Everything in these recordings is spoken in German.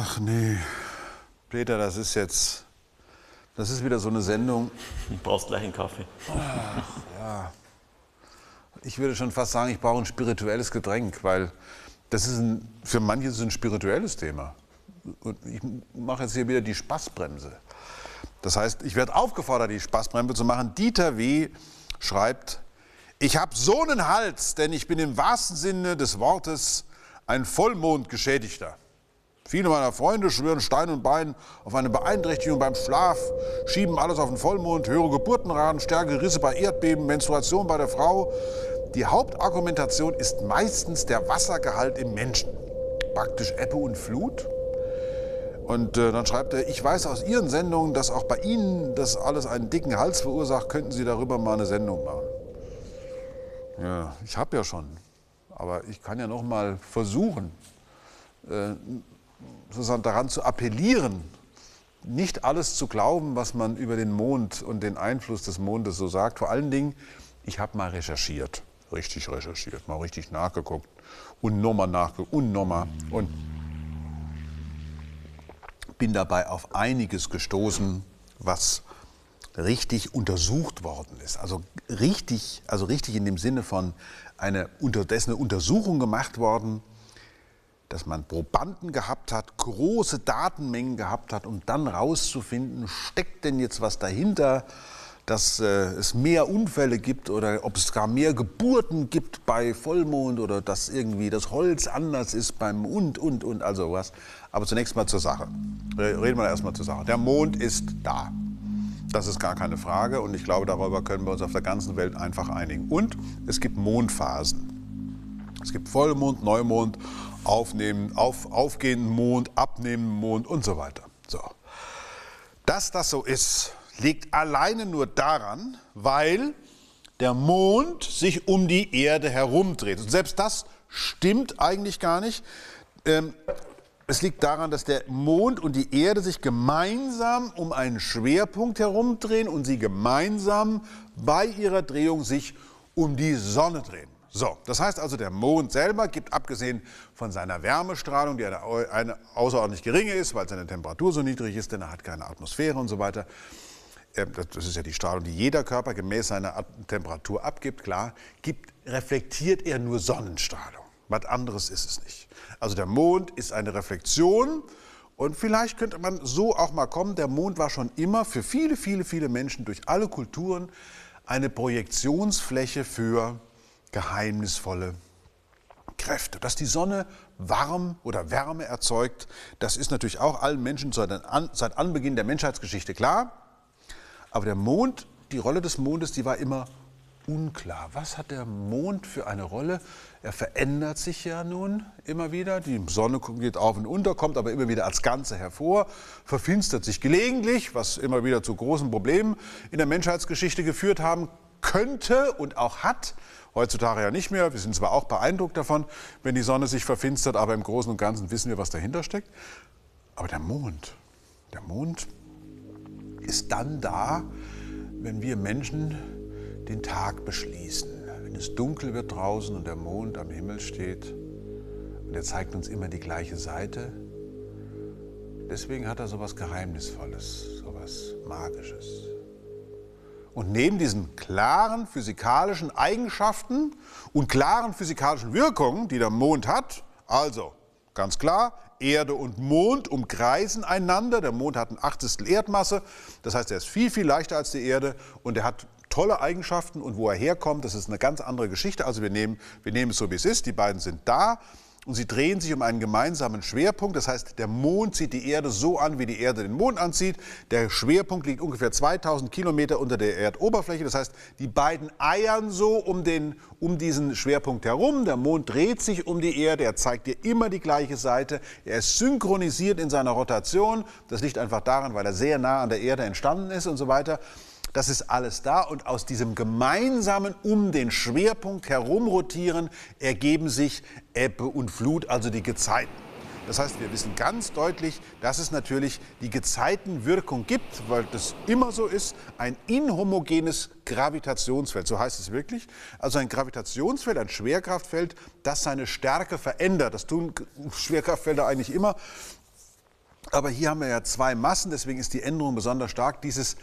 Ach nee, Peter, das ist jetzt, das ist wieder so eine Sendung. Du brauchst gleich einen Kaffee. Ach, ja. Ich würde schon fast sagen, ich brauche ein spirituelles Getränk, weil das ist ein, für manche ist es ein spirituelles Thema. Und ich mache jetzt hier wieder die Spaßbremse. Das heißt, ich werde aufgefordert, die Spaßbremse zu machen. Dieter W. schreibt, ich habe so einen Hals, denn ich bin im wahrsten Sinne des Wortes ein Vollmondgeschädigter. Viele meiner Freunde schwören Stein und Bein auf eine Beeinträchtigung beim Schlaf, schieben alles auf den Vollmond, höhere Geburtenraten, stärkere Risse bei Erdbeben, Menstruation bei der Frau. Die Hauptargumentation ist meistens der Wassergehalt im Menschen. Praktisch Ebbe und Flut. Und äh, dann schreibt er, ich weiß aus Ihren Sendungen, dass auch bei Ihnen das alles einen dicken Hals verursacht. Könnten Sie darüber mal eine Sendung machen? Ja, ich habe ja schon. Aber ich kann ja noch mal versuchen, äh, sozusagen daran zu appellieren, nicht alles zu glauben, was man über den Mond und den Einfluss des Mondes so sagt. Vor allen Dingen, ich habe mal recherchiert, richtig recherchiert, mal richtig nachgeguckt und nochmal nachgeguckt und nochmal und bin dabei auf einiges gestoßen, was richtig untersucht worden ist. Also richtig, also richtig in dem Sinne von eine unterdessen eine Untersuchung gemacht worden dass man Probanden gehabt hat, große Datenmengen gehabt hat, um dann rauszufinden, steckt denn jetzt was dahinter, dass äh, es mehr Unfälle gibt oder ob es gar mehr Geburten gibt bei Vollmond oder dass irgendwie das Holz anders ist beim und, und, und, also was. Aber zunächst mal zur Sache. Reden wir erstmal zur Sache. Der Mond ist da. Das ist gar keine Frage und ich glaube, darüber können wir uns auf der ganzen Welt einfach einigen. Und es gibt Mondphasen. Es gibt Vollmond, Neumond aufnehmen, auf, aufgehenden Mond, abnehmenden Mond und so weiter. So. Dass das so ist, liegt alleine nur daran, weil der Mond sich um die Erde herumdreht. Und selbst das stimmt eigentlich gar nicht. Ähm, es liegt daran, dass der Mond und die Erde sich gemeinsam um einen Schwerpunkt herumdrehen und sie gemeinsam bei ihrer Drehung sich um die Sonne drehen. So, das heißt also, der Mond selber gibt, abgesehen von seiner Wärmestrahlung, die eine, eine außerordentlich geringe ist, weil seine Temperatur so niedrig ist, denn er hat keine Atmosphäre und so weiter. Ähm, das ist ja die Strahlung, die jeder Körper gemäß seiner Temperatur abgibt, klar, gibt, reflektiert er nur Sonnenstrahlung. Was anderes ist es nicht. Also der Mond ist eine Reflexion und vielleicht könnte man so auch mal kommen, der Mond war schon immer für viele, viele, viele Menschen durch alle Kulturen eine Projektionsfläche für geheimnisvolle Kräfte. Dass die Sonne warm oder Wärme erzeugt, das ist natürlich auch allen Menschen seit, Anbeginn der Menschheitsgeschichte klar. Aber der Mond, die Rolle des Mondes, die war immer unklar. Was hat der Mond für eine Rolle? Er verändert sich ja nun immer wieder. Die Sonne geht auf und unter, kommt aber immer wieder als Ganze hervor, verfinstert sich gelegentlich, was immer wieder zu großen Problemen in der Menschheitsgeschichte geführt haben könnte und auch hat. Heutzutage ja nicht mehr. Wir sind zwar auch beeindruckt davon, wenn die Sonne sich verfinstert, aber im Großen und Ganzen wissen wir, was dahinter steckt. Aber der Mond, der Mond ist dann da, wenn wir Menschen den Tag beschließen. Wenn es dunkel wird draußen und der Mond am Himmel steht und er zeigt uns immer die gleiche Seite. Deswegen hat er so etwas Geheimnisvolles, so etwas Magisches. Und neben diesen klaren physikalischen Eigenschaften und klaren physikalischen Wirkungen, die der Mond hat, also ganz klar, Erde und Mond umkreisen einander. Der Mond hat ein Achtel Erdmasse, das heißt, er ist viel, viel leichter als die Erde und er hat tolle Eigenschaften und wo er herkommt, das ist eine ganz andere Geschichte. Also wir nehmen, wir nehmen es so, wie es ist, die beiden sind da und sie drehen sich um einen gemeinsamen Schwerpunkt. Das heißt, der Mond zieht die Erde so an, wie die Erde den Mond anzieht. Der Schwerpunkt liegt ungefähr 2000 Kilometer unter der Erdoberfläche. Das heißt, die beiden eiern so um, den, um diesen Schwerpunkt herum. Der Mond dreht sich um die Erde. Er zeigt dir immer die gleiche Seite. Er ist synchronisiert in seiner Rotation. Das liegt einfach daran, weil er sehr nah an der Erde entstanden ist und so weiter. Das ist alles da und aus diesem gemeinsamen um den Schwerpunkt herumrotieren ergeben sich Ebbe und Flut, also die Gezeiten. Das heißt, wir wissen ganz deutlich, dass es natürlich die Gezeitenwirkung gibt, weil das immer so ist, ein inhomogenes Gravitationsfeld, so heißt es wirklich. Also ein Gravitationsfeld, ein Schwerkraftfeld, das seine Stärke verändert. Das tun Schwerkraftfelder eigentlich immer. Aber hier haben wir ja zwei Massen, deswegen ist die Änderung besonders stark. Dieses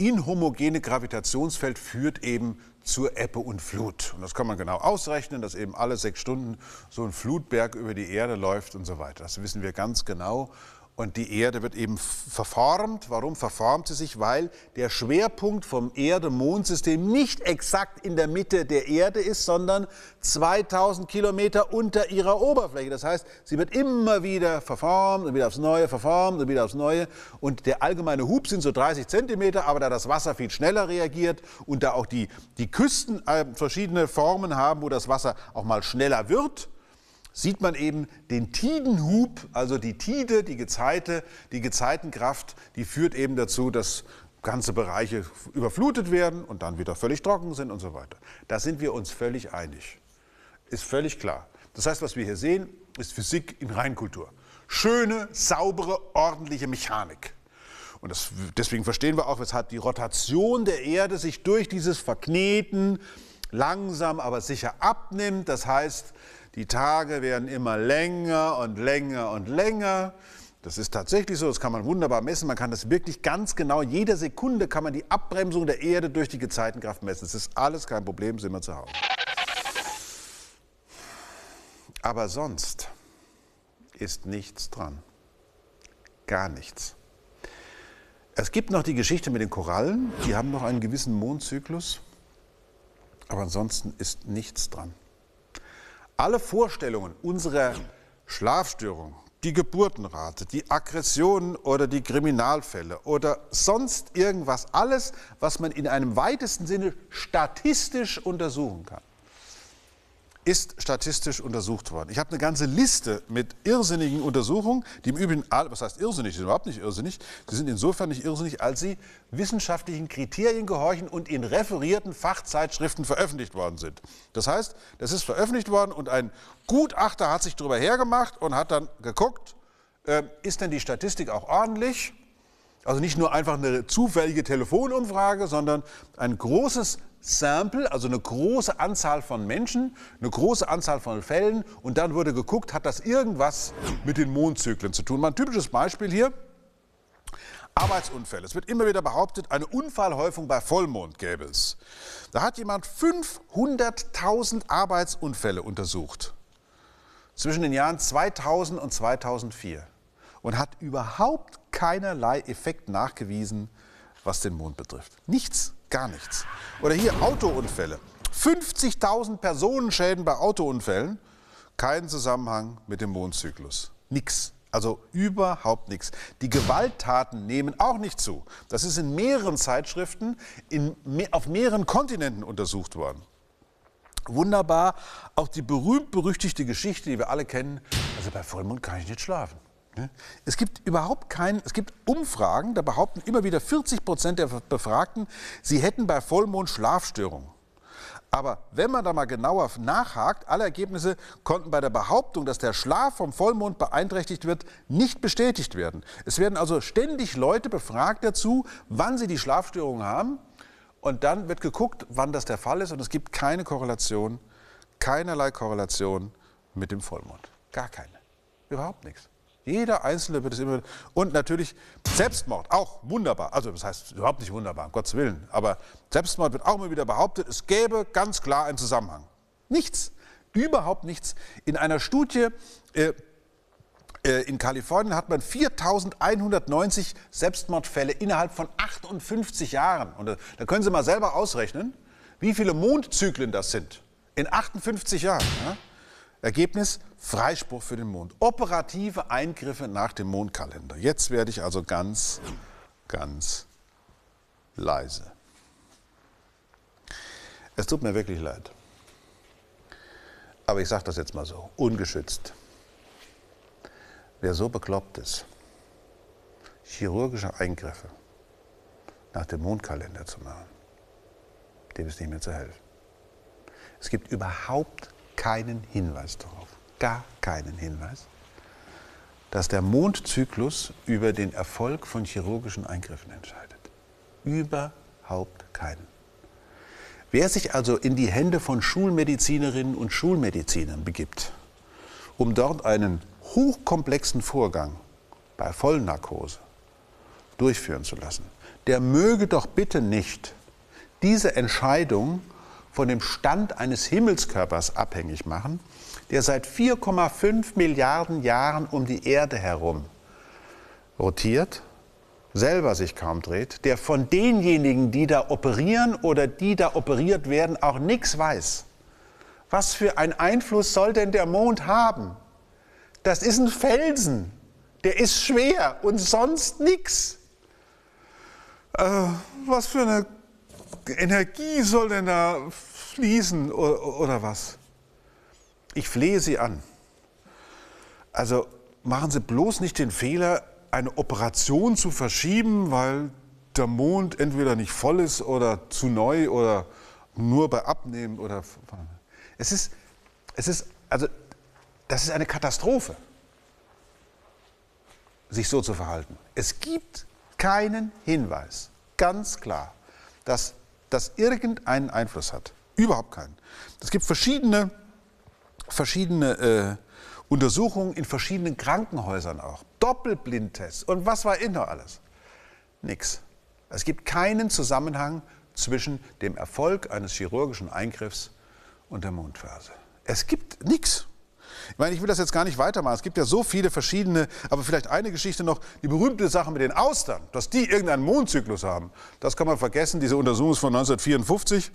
inhomogene Gravitationsfeld führt eben zur Ebbe und Flut. Und das kann man genau ausrechnen, dass eben alle sechs Stunden so ein Flutberg über die Erde läuft und so weiter. Das wissen wir ganz genau. Und die Erde wird eben verformt. Warum verformt sie sich? Weil der Schwerpunkt vom Erde-Mond-System nicht exakt in der Mitte der Erde ist, sondern 2000 Kilometer unter ihrer Oberfläche. Das heißt, sie wird immer wieder verformt und wieder aufs Neue, verformt und wieder aufs Neue. Und der allgemeine Hub sind so 30 Zentimeter, aber da das Wasser viel schneller reagiert und da auch die, die Küsten äh, verschiedene Formen haben, wo das Wasser auch mal schneller wird, sieht man eben den Tidenhub, also die Tide, die Gezeite, die Gezeitenkraft, die führt eben dazu, dass ganze Bereiche überflutet werden und dann wieder völlig trocken sind und so weiter. Da sind wir uns völlig einig. Ist völlig klar. Das heißt, was wir hier sehen, ist Physik in Reinkultur. Schöne, saubere, ordentliche Mechanik. Und das, deswegen verstehen wir auch, weshalb die Rotation der Erde sich durch dieses Verkneten langsam, aber sicher abnimmt. Das heißt, die Tage werden immer länger und länger und länger. Das ist tatsächlich so, das kann man wunderbar messen. Man kann das wirklich ganz genau, jede Sekunde kann man die Abbremsung der Erde durch die Gezeitenkraft messen. Das ist alles kein Problem, sind wir zu Hause. Aber sonst ist nichts dran. Gar nichts. Es gibt noch die Geschichte mit den Korallen, die haben noch einen gewissen Mondzyklus, aber ansonsten ist nichts dran. Alle Vorstellungen unserer Schlafstörung, die Geburtenrate, die Aggressionen oder die Kriminalfälle oder sonst irgendwas, alles, was man in einem weitesten Sinne statistisch untersuchen kann, ist statistisch untersucht worden. Ich habe eine ganze Liste mit irrsinnigen Untersuchungen, die im Übrigen, was heißt irrsinnig, die sind überhaupt nicht irrsinnig, sie sind insofern nicht irrsinnig, als sie wissenschaftlichen Kriterien gehorchen und in referierten Fachzeitschriften veröffentlicht worden sind. Das heißt, das ist veröffentlicht worden und ein Gutachter hat sich darüber hergemacht und hat dann geguckt, äh, ist denn die Statistik auch ordentlich? Also nicht nur einfach eine zufällige Telefonumfrage, sondern ein großes Sample, also eine große Anzahl von Menschen, eine große Anzahl von Fällen und dann wurde geguckt, hat das irgendwas mit den Mondzyklen zu tun. Mal ein typisches Beispiel hier. Arbeitsunfälle. Es wird immer wieder behauptet, eine Unfallhäufung bei Vollmond gäbe es. Da hat jemand 500.000 Arbeitsunfälle untersucht zwischen den Jahren 2000 und 2004 und hat überhaupt keinerlei Effekt nachgewiesen, was den Mond betrifft. Nichts, gar nichts. Oder hier Autounfälle. 50.000 Personenschäden bei Autounfällen. Kein Zusammenhang mit dem Mondzyklus. Nix. Also überhaupt nichts. Die Gewalttaten nehmen auch nicht zu. Das ist in mehreren Zeitschriften in, auf mehreren Kontinenten untersucht worden. Wunderbar. Auch die berühmt-berüchtigte Geschichte, die wir alle kennen. Also bei Vollmond kann ich nicht schlafen. Es gibt überhaupt keinen, es gibt Umfragen, da behaupten immer wieder 40 Prozent der Befragten, sie hätten bei Vollmond Schlafstörungen. Aber wenn man da mal genauer nachhakt, alle Ergebnisse konnten bei der Behauptung, dass der Schlaf vom Vollmond beeinträchtigt wird, nicht bestätigt werden. Es werden also ständig Leute befragt dazu, wann sie die Schlafstörungen haben. Und dann wird geguckt, wann das der Fall ist. Und es gibt keine Korrelation, keinerlei Korrelation mit dem Vollmond. Gar keine. Überhaupt nichts. Jeder Einzelne wird es immer. Und natürlich Selbstmord, auch wunderbar. Also, das heißt überhaupt nicht wunderbar, um Gottes Willen. Aber Selbstmord wird auch immer wieder behauptet, es gäbe ganz klar einen Zusammenhang. Nichts, überhaupt nichts. In einer Studie äh, äh in Kalifornien hat man 4190 Selbstmordfälle innerhalb von 58 Jahren. Und da können Sie mal selber ausrechnen, wie viele Mondzyklen das sind. In 58 Jahren. Ja? Ergebnis Freispruch für den Mond. Operative Eingriffe nach dem Mondkalender. Jetzt werde ich also ganz, ganz leise. Es tut mir wirklich leid. Aber ich sage das jetzt mal so, ungeschützt. Wer so bekloppt ist, chirurgische Eingriffe nach dem Mondkalender zu machen, dem ist nicht mehr zu helfen. Es gibt überhaupt keinen Hinweis darauf, gar keinen Hinweis, dass der Mondzyklus über den Erfolg von chirurgischen Eingriffen entscheidet. Überhaupt keinen. Wer sich also in die Hände von Schulmedizinerinnen und Schulmedizinern begibt, um dort einen hochkomplexen Vorgang bei Vollnarkose durchführen zu lassen, der möge doch bitte nicht diese Entscheidung von dem Stand eines Himmelskörpers abhängig machen, der seit 4,5 Milliarden Jahren um die Erde herum rotiert, selber sich kaum dreht, der von denjenigen, die da operieren oder die da operiert werden, auch nichts weiß. Was für einen Einfluss soll denn der Mond haben? Das ist ein Felsen, der ist schwer und sonst nichts. Äh, was für eine Energie soll denn da fließen oder, was? Ich flehe Sie an. Also machen Sie bloß nicht den Fehler, eine Operation zu verschieben, weil der Mond entweder nicht voll ist oder zu neu oder nur bei Abnehmen oder. Es ist, es ist, also, das ist eine Katastrophe, sich so zu verhalten. Es gibt keinen Hinweis, ganz klar, dass das irgendeinen Einfluss hat. Überhaupt keinen. Es gibt verschiedene, verschiedene äh, Untersuchungen in verschiedenen Krankenhäusern auch. Doppelblindtests und was war immer alles. Nix. Es gibt keinen Zusammenhang zwischen dem Erfolg eines chirurgischen Eingriffs und der Mondphase. Es gibt nichts. Ich meine, ich will das jetzt gar nicht weitermachen. Es gibt ja so viele verschiedene, aber vielleicht eine Geschichte noch, die berühmte Sache mit den Austern, dass die irgendeinen Mondzyklus haben. Das kann man vergessen. Diese Untersuchung ist von 1954.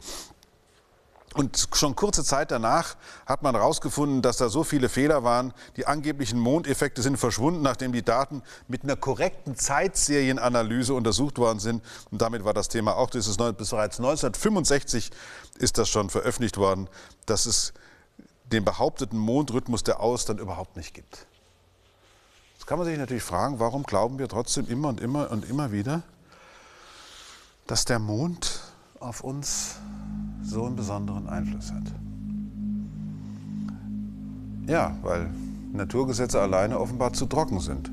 Und schon kurze Zeit danach hat man herausgefunden, dass da so viele Fehler waren. Die angeblichen Mondeffekte sind verschwunden, nachdem die Daten mit einer korrekten Zeitserienanalyse untersucht worden sind. Und damit war das Thema auch, das ist bereits 1965 ist das schon veröffentlicht worden, dass es den behaupteten Mondrhythmus der Austern überhaupt nicht gibt. Jetzt kann man sich natürlich fragen, warum glauben wir trotzdem immer und immer und immer wieder, dass der Mond auf uns so einen besonderen Einfluss hat. Ja, weil Naturgesetze alleine offenbar zu trocken sind.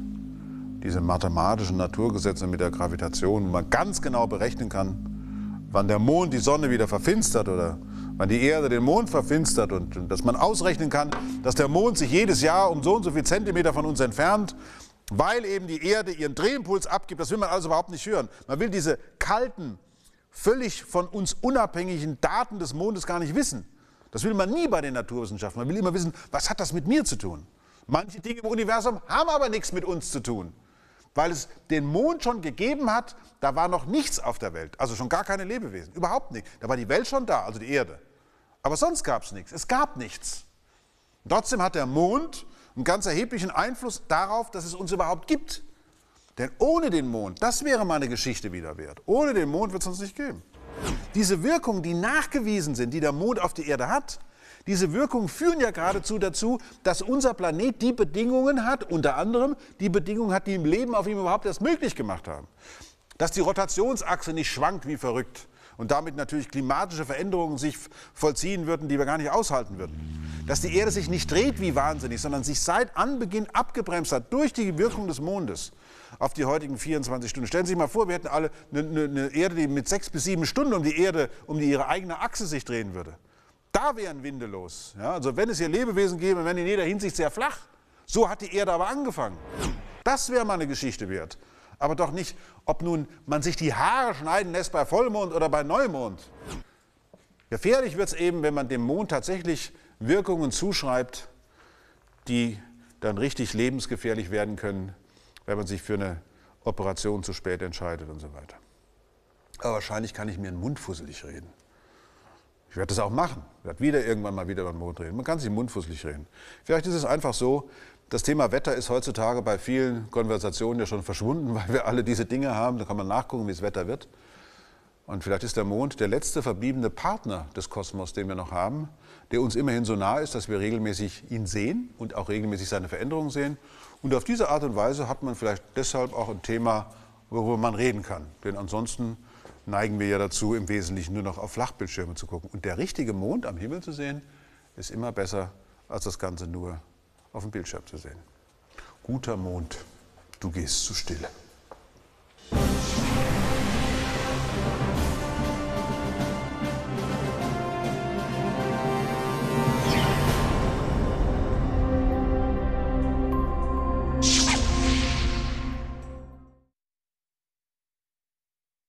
Diese mathematischen Naturgesetze mit der Gravitation, wo man ganz genau berechnen kann, wann der Mond die Sonne wieder verfinstert oder wann die Erde den Mond verfinstert und, und dass man ausrechnen kann, dass der Mond sich jedes Jahr um so und so viel Zentimeter von uns entfernt, weil eben die Erde ihren Drehimpuls abgibt. Das will man also überhaupt nicht hören. Man will diese kalten, völlig von uns unabhängigen Daten des Mondes gar nicht wissen. Das will man nie bei den Naturwissenschaften. Man will immer wissen, was hat das mit mir zu tun? Manche Dinge im Universum haben aber nichts mit uns zu tun, weil es den Mond schon gegeben hat, da war noch nichts auf der Welt, also schon gar keine Lebewesen, überhaupt nicht. Da war die Welt schon da, also die Erde. Aber sonst gab es nichts, es gab nichts. trotzdem hat der Mond einen ganz erheblichen Einfluss darauf, dass es uns überhaupt gibt. Denn ohne den Mond, das wäre meine Geschichte wieder wert, ohne den Mond wird es uns nicht geben. Diese Wirkungen, die nachgewiesen sind, die der Mond auf die Erde hat, diese Wirkungen führen ja geradezu dazu, dass unser Planet die Bedingungen hat, unter anderem die Bedingungen hat, die im Leben auf ihm überhaupt erst möglich gemacht haben. Dass die Rotationsachse nicht schwankt wie verrückt und damit natürlich klimatische Veränderungen sich vollziehen würden, die wir gar nicht aushalten würden. Dass die Erde sich nicht dreht wie wahnsinnig, sondern sich seit Anbeginn abgebremst hat durch die Wirkung des Mondes auf die heutigen 24 Stunden. Stellen Sie sich mal vor, wir hätten alle eine, eine, Erde, die mit sechs bis sieben Stunden um die Erde, um die ihre eigene Achse sich drehen würde. Da wären Winde los. Ja, also wenn es hier Lebewesen gäbe, wären in jeder Hinsicht sehr flach. So hat die Erde aber angefangen. Das wäre mal eine Geschichte wert. Aber doch nicht, ob nun man sich die Haare schneiden lässt bei Vollmond oder bei Neumond. Gefährlich wird es eben, wenn man dem Mond tatsächlich Wirkungen zuschreibt, die dann richtig lebensgefährlich werden können wenn man sich für eine Operation zu spät entscheidet und so weiter. Aber wahrscheinlich kann ich mir einen Mund fusselig reden. Ich werde das auch machen. Ich werde wieder irgendwann mal wieder über den Mond reden. Man kann sich mundfusselig reden. Vielleicht ist es einfach so, das Thema Wetter ist heutzutage bei vielen Konversationen ja schon verschwunden, weil wir alle diese Dinge haben. Da kann man nachgucken, wie das Wetter wird. Und vielleicht ist der Mond der letzte verbliebene Partner des Kosmos, den wir noch haben, der uns immerhin so nah ist, dass wir regelmäßig ihn sehen und auch regelmäßig seine Veränderungen sehen. Und auf diese Art und Weise hat man vielleicht deshalb auch ein Thema, worüber man reden kann. Denn ansonsten neigen wir ja dazu, im Wesentlichen nur noch auf Flachbildschirme zu gucken. Und der richtige Mond am Himmel zu sehen, ist immer besser, als das Ganze nur auf dem Bildschirm zu sehen. Guter Mond, du gehst zu Stille.